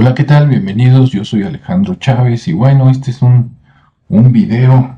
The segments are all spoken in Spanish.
Hola, ¿qué tal? Bienvenidos, yo soy Alejandro Chávez y bueno, este es un, un video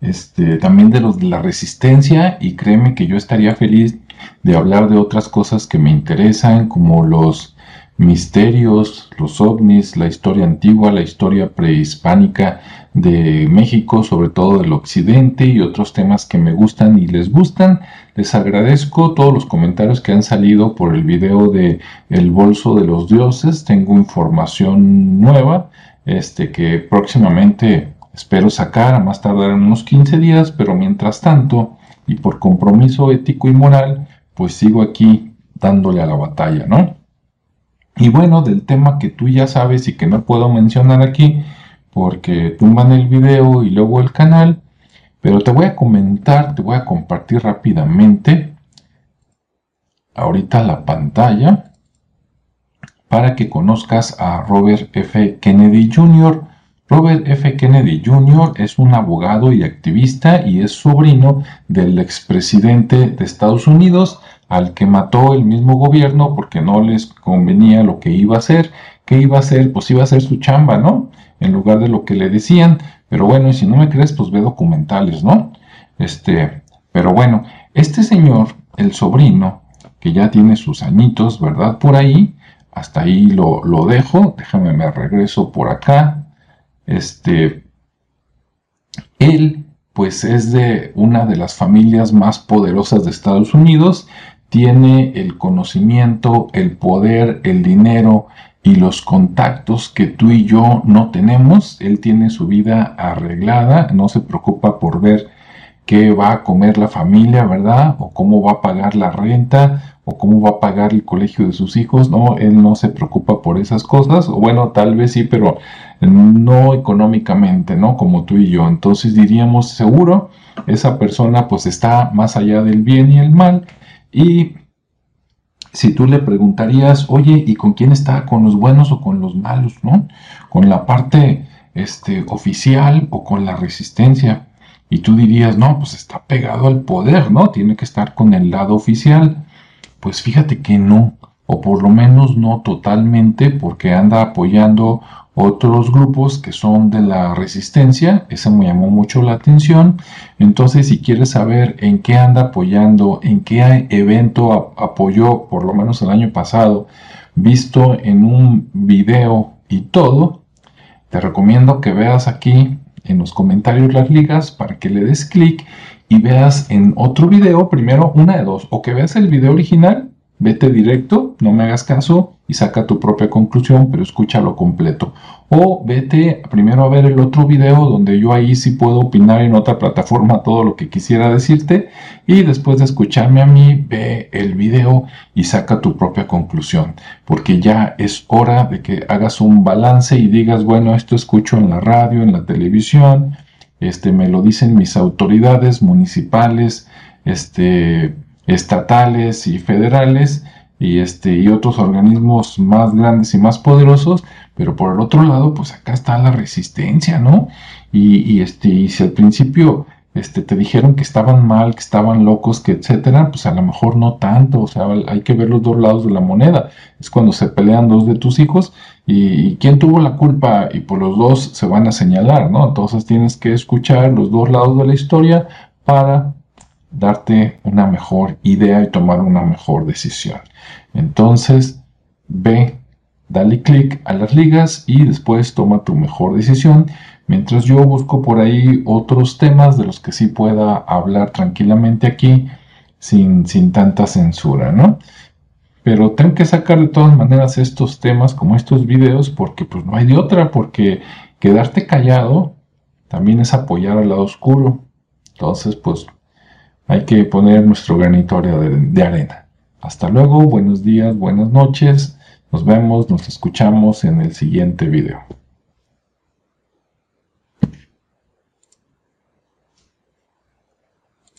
este, también de los de la resistencia y créeme que yo estaría feliz de hablar de otras cosas que me interesan como los misterios, los ovnis, la historia antigua, la historia prehispánica de México, sobre todo del occidente y otros temas que me gustan y les gustan. Les agradezco todos los comentarios que han salido por el video de El bolso de los dioses. Tengo información nueva, este que próximamente espero sacar, a más tardar en unos 15 días, pero mientras tanto, y por compromiso ético y moral, pues sigo aquí dándole a la batalla, ¿no? Y bueno, del tema que tú ya sabes y que no puedo mencionar aquí, porque tumban el video y luego el canal, pero te voy a comentar, te voy a compartir rápidamente ahorita la pantalla para que conozcas a Robert F. Kennedy Jr. Robert F. Kennedy Jr. es un abogado y activista y es sobrino del expresidente de Estados Unidos al que mató el mismo gobierno porque no les convenía lo que iba a hacer. ¿Qué iba a hacer? Pues iba a hacer su chamba, ¿no? En lugar de lo que le decían. Pero bueno, y si no me crees, pues ve documentales, ¿no? Este, pero bueno, este señor, el sobrino, que ya tiene sus añitos, ¿verdad? Por ahí, hasta ahí lo, lo dejo. Déjame, me regreso por acá. Este, él, pues es de una de las familias más poderosas de Estados Unidos tiene el conocimiento, el poder, el dinero y los contactos que tú y yo no tenemos. Él tiene su vida arreglada, no se preocupa por ver qué va a comer la familia, ¿verdad? O cómo va a pagar la renta, o cómo va a pagar el colegio de sus hijos, ¿no? Él no se preocupa por esas cosas, o bueno, tal vez sí, pero no económicamente, ¿no? Como tú y yo. Entonces diríamos, seguro, esa persona pues está más allá del bien y el mal y si tú le preguntarías, oye, ¿y con quién está? ¿Con los buenos o con los malos? ¿No? ¿Con la parte este, oficial o con la resistencia? Y tú dirías, no, pues está pegado al poder, ¿no? Tiene que estar con el lado oficial. Pues fíjate que no, o por lo menos no totalmente, porque anda apoyando otros grupos que son de la resistencia, ese me llamó mucho la atención. Entonces, si quieres saber en qué anda apoyando, en qué evento apoyó, por lo menos el año pasado, visto en un video y todo, te recomiendo que veas aquí en los comentarios las ligas para que le des clic y veas en otro video, primero una de dos, o que veas el video original Vete directo, no me hagas caso y saca tu propia conclusión, pero escúchalo completo. O vete primero a ver el otro video donde yo ahí sí puedo opinar en otra plataforma todo lo que quisiera decirte y después de escucharme a mí, ve el video y saca tu propia conclusión, porque ya es hora de que hagas un balance y digas, bueno, esto escucho en la radio, en la televisión, este me lo dicen mis autoridades municipales, este estatales y federales y, este, y otros organismos más grandes y más poderosos, pero por el otro lado, pues acá está la resistencia, ¿no? Y, y este, y si al principio este, te dijeron que estaban mal, que estaban locos, que etcétera, pues a lo mejor no tanto, o sea, hay que ver los dos lados de la moneda. Es cuando se pelean dos de tus hijos y, y quién tuvo la culpa y por los dos se van a señalar, ¿no? Entonces tienes que escuchar los dos lados de la historia para darte una mejor idea y tomar una mejor decisión. Entonces, ve, dale clic a las ligas y después toma tu mejor decisión. Mientras yo busco por ahí otros temas de los que sí pueda hablar tranquilamente aquí sin, sin tanta censura, ¿no? Pero tengo que sacar de todas maneras estos temas como estos videos porque pues no hay de otra, porque quedarte callado también es apoyar al lado oscuro. Entonces, pues hay que poner nuestro granito de, arena. Hasta luego, buenos días, buenas noches. Nos vemos, nos escuchamos en el siguiente video.